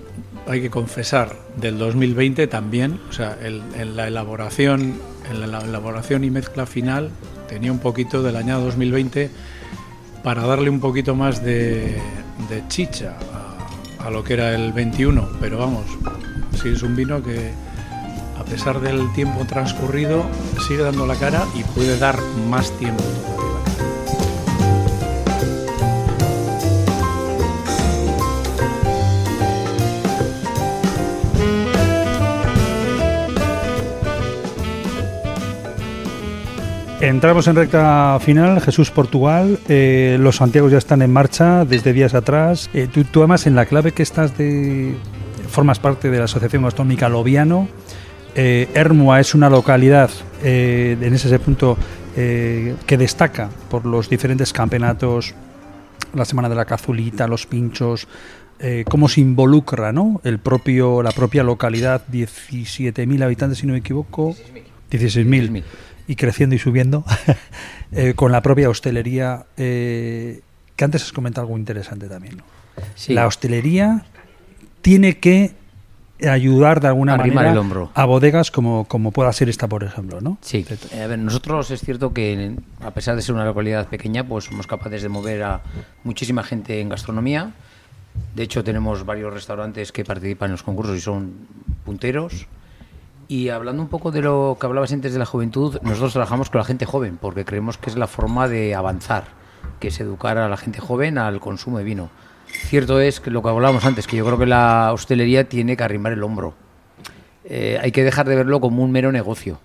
G: hay que confesar, del 2020 también, o sea, el- en la elaboración, en la elaboración y mezcla final tenía un poquito del año 2020 para darle un poquito más de, chicha a, lo que era el 21, pero vamos, sí es un vino que a pesar del tiempo transcurrido sigue dando la cara y puede dar más tiempo.
B: Entramos en recta final, Jesús Portugal, eh, los Santiagos ya están en marcha desde días atrás. Eh, tú, tú además en la clave que estás de... formas parte de la Asociación Gastronómica Lobiano. Eh, Hermua es una localidad eh, en ese punto que destaca por los diferentes campeonatos, la Semana de la Cazulita, los pinchos, eh, cómo se involucra ¿no? el propio, la propia localidad, 17.000 habitantes si no me equivoco, 16.000 y creciendo y subiendo, eh, con la propia hostelería, eh, que antes has comentado algo interesante también. ¿no?
J: Sí.
B: La hostelería tiene que ayudar de alguna
J: Arrimar
B: manera
J: el hombro.
B: a bodegas como, como pueda ser esta, por ejemplo, ¿no?
J: Sí, Eh, a ver, nosotros es cierto que a pesar de ser una localidad pequeña, pues somos capaces de mover a muchísima gente en gastronomía. De hecho, tenemos varios restaurantes que participan en los concursos y son punteros. Y hablando un poco de lo que hablabas antes de la juventud, nosotros trabajamos con la gente joven porque creemos que es la forma de avanzar, que es educar a la gente joven al consumo de vino. Cierto es que lo que hablábamos antes, que yo creo que la hostelería tiene que arrimar el hombro. Eh, hay que dejar de verlo como un mero negocio.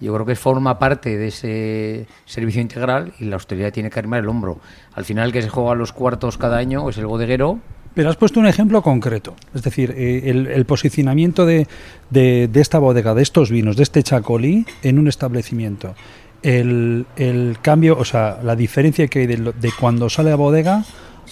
J: Yo creo que forma parte de ese servicio integral y la hostelería tiene que arrimar el hombro. Al final, que se juega los cuartos cada año es el bodeguero.
B: Pero has puesto un ejemplo concreto, es decir, eh, el, el posicionamiento de, de- de esta bodega, de estos vinos, de este chacolí en un establecimiento. El, el cambio, o sea, la diferencia que hay de, lo- de cuando sale a bodega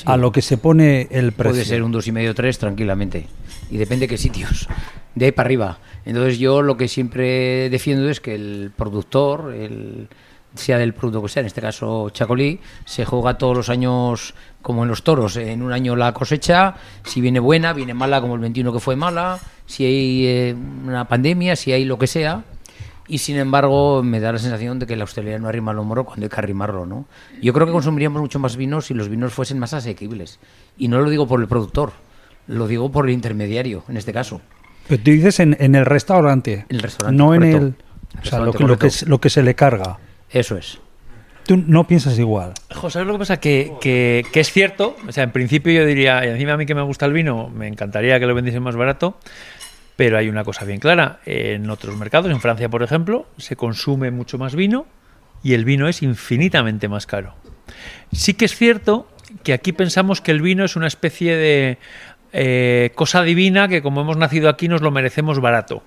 B: a lo que se pone el precio.
J: Puede ser un dos y medio tres tranquilamente. Y depende de qué sitios. De ahí para arriba. Entonces yo lo que siempre defiendo es que el productor, el, sea del producto que sea, en este caso Chacolí, se juega todos los años como en los toros. En un año la cosecha, si viene buena, viene mala como el 21 que fue mala, si hay eh, una pandemia, si hay lo que sea. y sin embargo me da la sensación de que la hostelería no arrima el hombro cuando hay que arrimarlo, ¿no? Yo creo que consumiríamos mucho más vino si los vinos fuesen más asequibles. Y no lo digo por el productor, lo digo por el intermediario, en este caso.
B: Pero tú dices en, en el restaurante.
J: El restaurante,
B: No en el... O sea, lo que, lo, que, lo que se le carga.
J: Eso es.
B: Tú no piensas igual.
E: José, ¿sabes lo que pasa? Que, que, que es cierto, o sea, en principio yo diría, y encima a mí que me gusta el vino, me encantaría que lo vendiesen más barato, pero hay una cosa bien clara, en otros mercados, en Francia por ejemplo, se consume mucho más vino y el vino es infinitamente más caro. Sí que es cierto que aquí pensamos que el vino es una especie de eh, cosa divina que como hemos nacido aquí nos lo merecemos barato.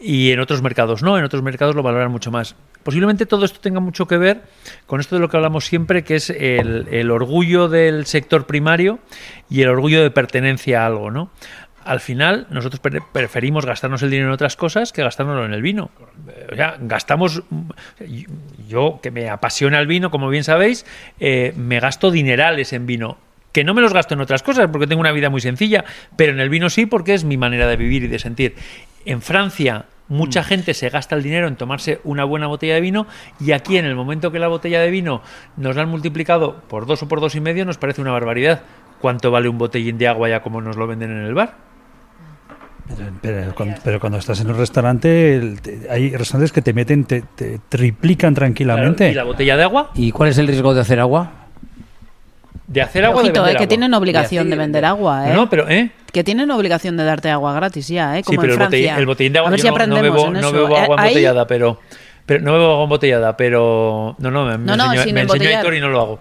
E: Y en otros mercados no, en otros mercados lo valoran mucho más. Posiblemente todo esto tenga mucho que ver con esto de lo que hablamos siempre, que es el, orgullo del sector primario y el orgullo de pertenencia a algo, ¿no? Al final, nosotros pre- preferimos gastarnos el dinero en otras cosas que gastárnoslo en el vino. Eh, O sea, gastamos. Yo, que me apasiona el vino, como bien sabéis, eh, me gasto dinerales en vino. Que no me los gasto en otras cosas porque tengo una vida muy sencilla, pero en el vino sí porque es mi manera de vivir y de sentir. En Francia, mucha gente se gasta el dinero en tomarse una buena botella de vino y aquí, en el momento que la botella de vino nos la han multiplicado por dos o por dos y medio, nos parece una barbaridad. ¿Cuánto vale un botellín de agua ya como nos lo venden en el bar?
B: Pero, pero cuando, pero cuando estás en un restaurante, el- te- hay restaurantes que te meten, te, te triplican tranquilamente.
E: ¿Y la botella de agua?
J: ¿Y cuál es el riesgo de hacer agua?
E: ¿De hacer agua o de
D: Ojito,
E: vender
D: eh, que
E: agua?
D: tienen obligación de vender agua, ¿eh?
E: No, pero, ¿eh?
D: Que tienen obligación de darte agua gratis ya, ¿eh?
E: Sí,
D: Como
E: pero
D: en
E: el, botellín,
D: Francia.
E: el botellín de agua
D: A ver
E: yo
D: si
E: no, bebo,
D: en
E: no bebo
D: Eh,
E: agua
D: ahí-
E: embotellada, pero, pero no bebo agua embotellada, pero no, no, me,
D: No, no,
E: enseñó, me enseñó. Aitor y no lo hago.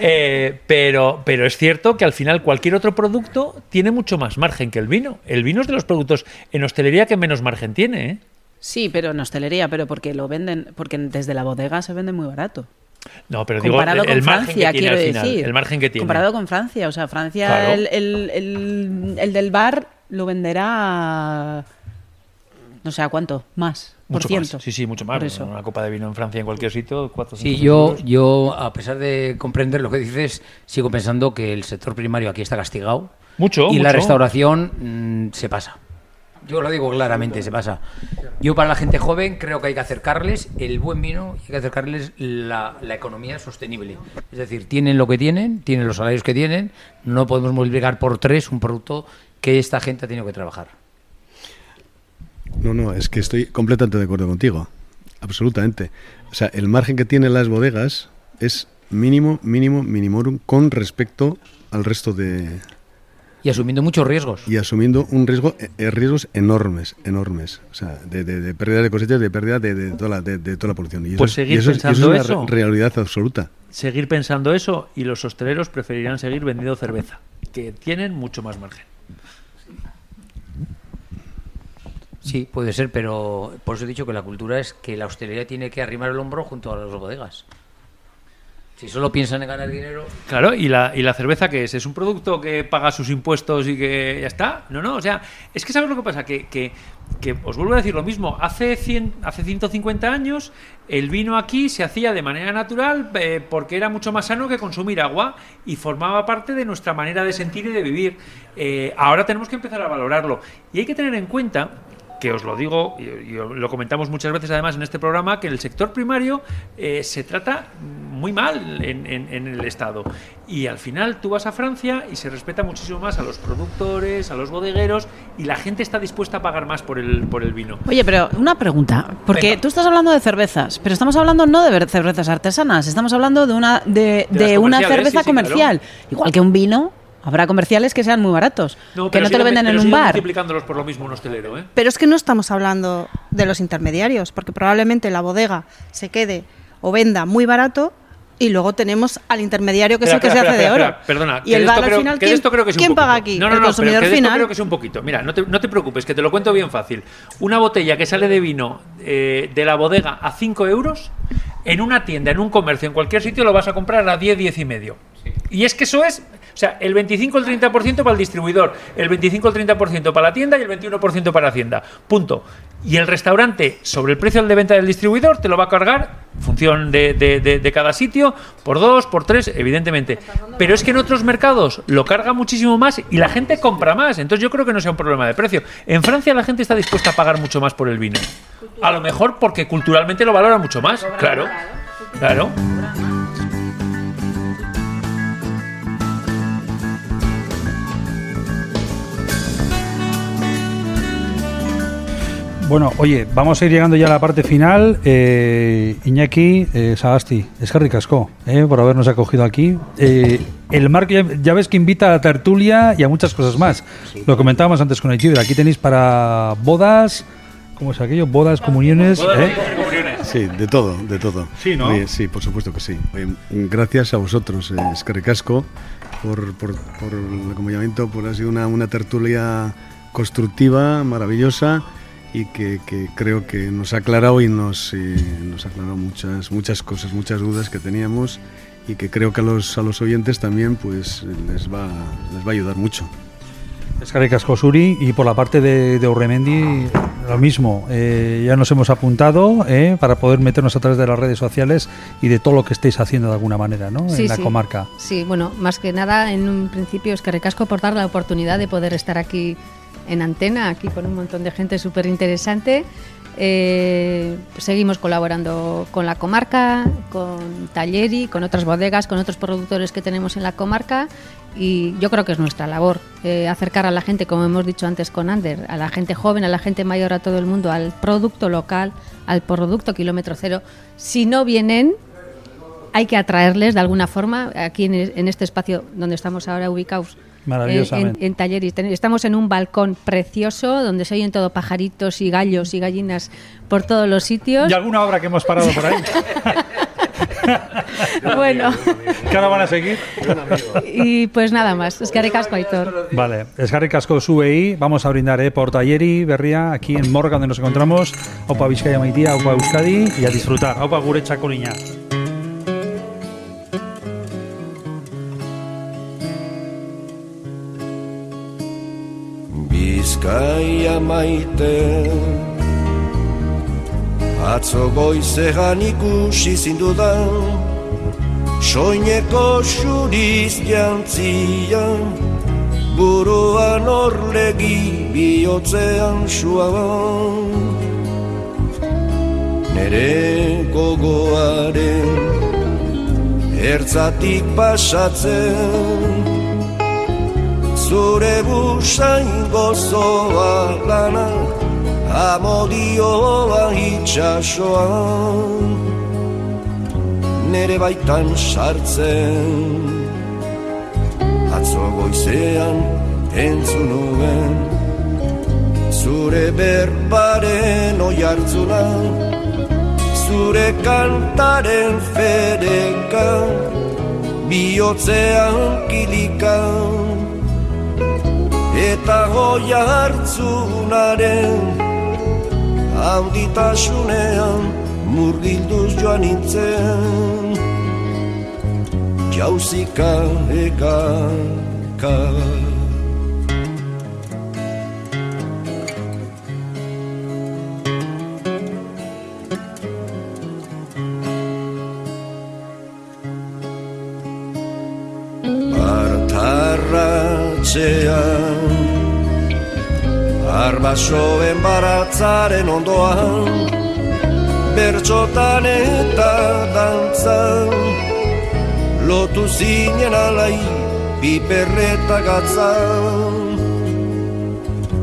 E: Eh, pero, pero es cierto que al final cualquier otro producto tiene mucho más margen que el vino. El vino es de los productos en hostelería que menos margen tiene, ¿eh?
D: Sí, pero en hostelería, pero porque lo venden, porque desde la bodega se vende muy barato.
E: No, pero digo,
D: Comparado
E: el,
D: con
E: el margen
D: Francia,
E: que tiene
D: quiero
E: al final,
D: decir.
E: el margen que tiene.
D: Comparado con Francia, o sea, Francia,
E: Claro.
D: el, el- el- el del bar lo venderá, no sé a cuánto, más, por
E: Mucho
D: ciento.
E: más. Sí, sí, mucho más.
D: Por eso.
E: Una copa de vino en Francia en cualquier sitio, cuatro
J: Sí,
E: cinco
J: yo,
E: euros.
J: yo, a pesar de comprender lo que dices, sigo pensando que el sector primario aquí está castigado.
E: Mucho,
J: Y la restauración mm, se pasa. Yo lo digo claramente, se pasa. Yo para la gente joven creo que hay que acercarles el buen vino y hay que acercarles la, la economía sostenible. Es decir, tienen lo que tienen, tienen los salarios que tienen, no podemos multiplicar por tres un producto que esta gente ha tenido que trabajar.
C: No, no, es que estoy completamente de acuerdo contigo. Absolutamente. O sea, el margen que tienen las bodegas es mínimo, mínimo, minimorum con respecto al resto de...
J: Y asumiendo muchos riesgos.
C: Y asumiendo un riesgo, eh, riesgos enormes, enormes. O sea, de, de- de pérdida de cosechas, de pérdida de, de toda, la, de, de toda la producción. Y eso,
E: Pues
C: es-
E: seguir
C: y eso es- y
E: pensando
C: eso es una
E: eso.
C: re- realidad absoluta.
E: Seguir pensando eso y los hosteleros preferirán seguir vendiendo cerveza, que tienen mucho más margen.
J: Sí, puede ser, pero por eso he dicho que la cultura es que la hostelería tiene que arrimar el hombro junto a las bodegas. Si solo piensan en ganar dinero,
E: Claro, ¿y la, ¿y la cerveza qué es? ¿Es un producto que paga sus impuestos y que ya está? No, no, o sea, es que ¿sabes lo que pasa? Que, que, que os vuelvo a decir lo mismo. Hace, 100, hace 150 años el vino aquí se hacía de manera natural eh, porque era mucho más sano que consumir agua y formaba parte de nuestra manera de sentir y de vivir. Eh, ahora tenemos que empezar a valorarlo. Y hay que tener en cuenta que os lo digo, y, lo comentamos muchas veces además en este programa, que el sector primario eh, se trata muy mal en, en- en el Estado. Y al final tú vas a Francia y se respeta muchísimo más a los productores, a los bodegueros, y la gente está dispuesta a pagar más por el, por el vino.
D: Oye, pero una pregunta, porque
E: Venga.
D: tú estás hablando de cervezas, pero estamos hablando no de cervezas artesanas, estamos hablando de una de,
E: De las
D: de una cerveza
E: sí, sí,
D: comercial, igual que un vino, habrá comerciales que sean muy baratos, que no te lo venden en un bar.
E: multiplicándolos por lo mismo un hostelero, ¿eh?
K: Pero es que no estamos hablando de los intermediarios, porque probablemente la bodega se quede o venda muy barato y luego tenemos al intermediario que es el que
E: Espera,
K: se hace
E: espera,
K: de oro.
E: Perdona,
K: y
E: que
K: el
E: de
K: bar
E: esto
K: al
E: creo-
K: final, ¿quién,
E: esto creo que es un
K: quién paga aquí?
E: No, no,
K: el
E: no,
K: consumidor
E: pero que de esto
K: final.
E: creo que es un poquito. Mira, no te, no te preocupes, que te lo cuento bien fácil. Una botella que sale de vino eh, de la bodega a 5 euros, en una tienda, en un comercio, en cualquier sitio, lo vas a comprar a 10, 10 y medio. Y es que eso es, o sea, el 25 o el 30% para el distribuidor, el 25 o el 30% para la tienda y el 21% para hacienda. Punto. Y el restaurante, sobre el precio de venta del distribuidor, te lo va a cargar, función de, de- de- de cada sitio, por dos, por tres, evidentemente. Pero es que en otros mercados lo carga muchísimo más y la gente compra más. Entonces yo creo que no sea un problema de precio. En Francia la gente está dispuesta a pagar mucho más por el vino. A lo mejor porque culturalmente lo valora mucho más. Claro, claro.
B: Bueno, oye, vamos a ir llegando ya a la parte final. Eh, Iñaki, eh, Sagasti, es que ricasco eh, por habernos acogido aquí. Eh, el marco ya, ya ves que invita a tertulia y a muchas cosas más. Lo comentábamos antes con Aichiber. Aquí tenéis para bodas, ¿cómo es aquello? Bodas, comuniones. ¿eh?
C: Sí, de todo, de todo.
B: Sí, ¿no?
C: Oye, sí, por supuesto que sí. Oye, gracias a vosotros, eh, es que ricasco, por, por, por el acompañamiento, por ha sido una, una tertulia constructiva, maravillosa y que, que creo que nos ha aclarado y nos, eh, nos ha aclarado muchas, muchas cosas, muchas dudas que teníamos y que creo que a los, a los oyentes también pues les va, les va a ayudar mucho.
B: Es que ricasco, Suri. Y por la parte de, de Urremendi, lo mismo. Eh, ya nos hemos apuntado eh, para poder meternos a través de las redes sociales y de todo lo que estéis haciendo de alguna manera ¿no?
A: Sí,
B: en la
A: sí.
B: comarca.
A: Sí, bueno, más que nada, en un principio es por dar la oportunidad de poder estar aquí en antena, aquí con un montón de gente súper interesante. Eh, seguimos colaborando con la comarca, con Talleri, con otras bodegas, con otros productores que tenemos en la comarca y yo creo que es nuestra labor eh, acercar a la gente, como hemos dicho antes con Ander, a la gente joven, a la gente mayor, a todo el mundo, al producto local, al producto kilómetro cero. Si no vienen, hay que atraerles de alguna forma aquí en, en este espacio donde estamos ahora ubicados.
B: Maravillosamente.
A: En, en Talleris. Ten- Estamos en un balcón precioso donde se oyen todo pajaritos y gallos y gallinas por todos los sitios.
B: ¿Y alguna obra que hemos parado por ahí?
A: bueno,
B: ¿Que ahora van a seguir?
A: y pues nada más. Es que recasco, Aitor.
B: Vale, esgarrik asko zuei, vamos a brindar eh, por Talleri, Berria, aquí en Morga, donde nos encontramos. Opa Vizcaya Maitia, Opa Euskadi, y a disfrutar. Opa Gure Txakoliña.
L: Bizkaia maite Atzo goizegan ikusi zindudan Soineko xuriz jantzian Buruan orlegi bihotzean suaban. Nere gogoaren Ertzatik pasatzen zure busain gozoa lana amodioa itxasoan. Nere baitan sartzen atzo goizean entzun nuen. Zure berbaren oi hartzuna zure kantaren fereka bihotzean kilikan eta goia hartzunaren haunditasunean murgilduz joan nintzen. Jauzika eka Arbasoen baratzaren ondoan Bertxotan eta dantzan Lotu zinen alai piperreta gatzan.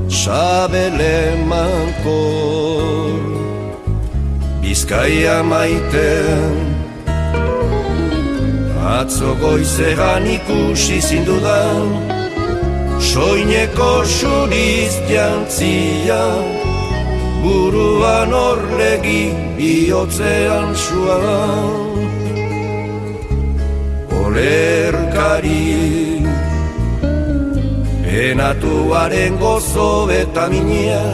L: Sabele mankor Bizkaia maiten. Atzo goizegan ikusi zindudan Soineko xuriz jantzia Buruan orlegi bihotzean suan. Olerkari Enatuaren gozo eta minia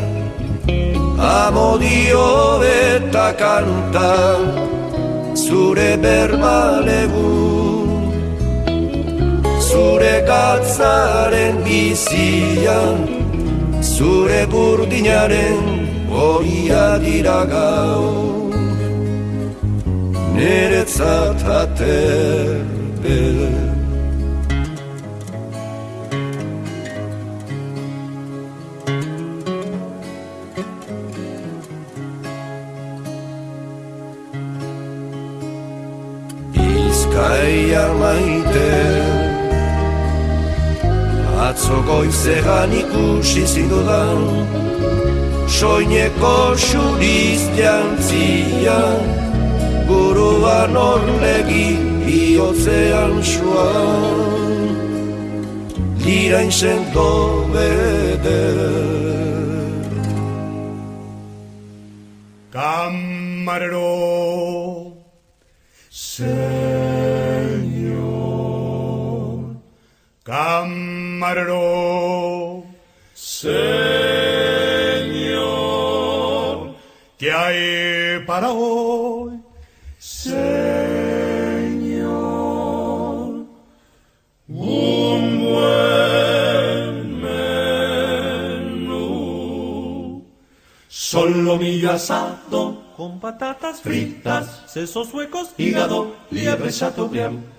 L: Amodio eta kanta Zure berbalegu Zure gatzaren bizian Zure burdinaren horia dira gau Neretzat aterbe Atzo goizean ikusi zidudan. Soineko xuriz jantzia Buruan orlegi bihotzean suan. Lirain sendo beder
M: Camarero, Señor. Camarero, Señor. ¿Qué hay para hoy? Señor. Un buen menú. Solomillo asado con patatas fritas, sesos huecos, hígado, liebre chateaubriand.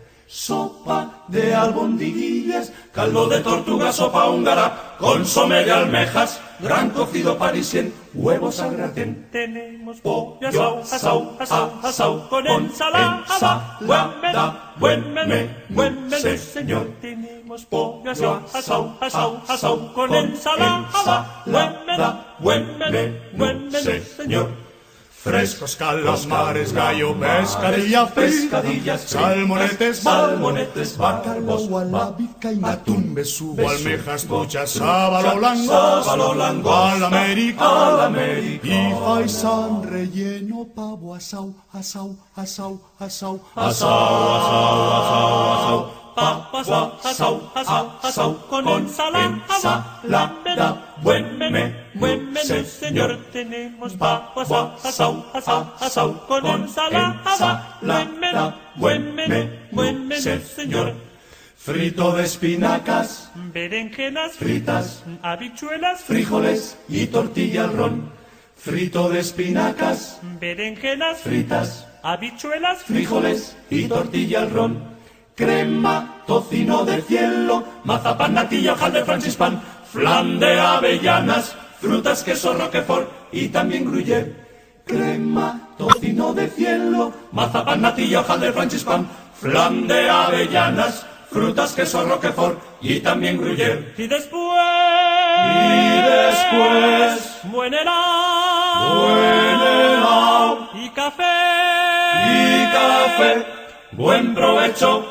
M: Sopa de albondiguillas, caldo de tortuga, sopa húngara, consomé de almejas, gran cocido parisien, huevos al gratén.
N: Tenemos
M: pollo
N: asau, asau, asau, asau, con ensalada, buen menú, buen menú, señor. Tenemos pollo asau, asau, asau, asau, con ensalada, buen menú, buen menú, buen menú, señor.
M: Frescos calamares, gallo, pescadilla, pescadillas, salmonetes, salmonetes, bacalbos, la vizcaína, atún, besugo, almejas, truchas, sábalo blanco, sábalo blanco, al América, al América, y faisán relleno, pavo, asau, asau, asau, asau, asau, asau, asau, asau,
N: papas, asau, asau, asau, con ensalada, buen menú, señor. Tenemos papas, asau, asau, asau, con ensalada, buen menú, buen menú, buen menú, señor.
M: Frito de espinacas,
N: Berenjenas
M: fritas,
N: habichuelas,
M: frijoles y tortilla al ron. Frito de espinacas,
N: berenjenas,
M: fritas,
N: habichuelas,
M: frijoles y tortilla al ron. Crema, tocino de cielo, mazapán, natilla, hojaldre, francispan, flan de avellanas, frutas, queso, roquefort y también gruyère. Crema, tocino de cielo, mazapán, natilla, hojaldre, francispan, flan de avellanas, frutas, queso, roquefort y también gruyère.
N: Y después,
M: Y después,
N: buen helado,
M: buen helado
N: y café,
M: y café. Buen provecho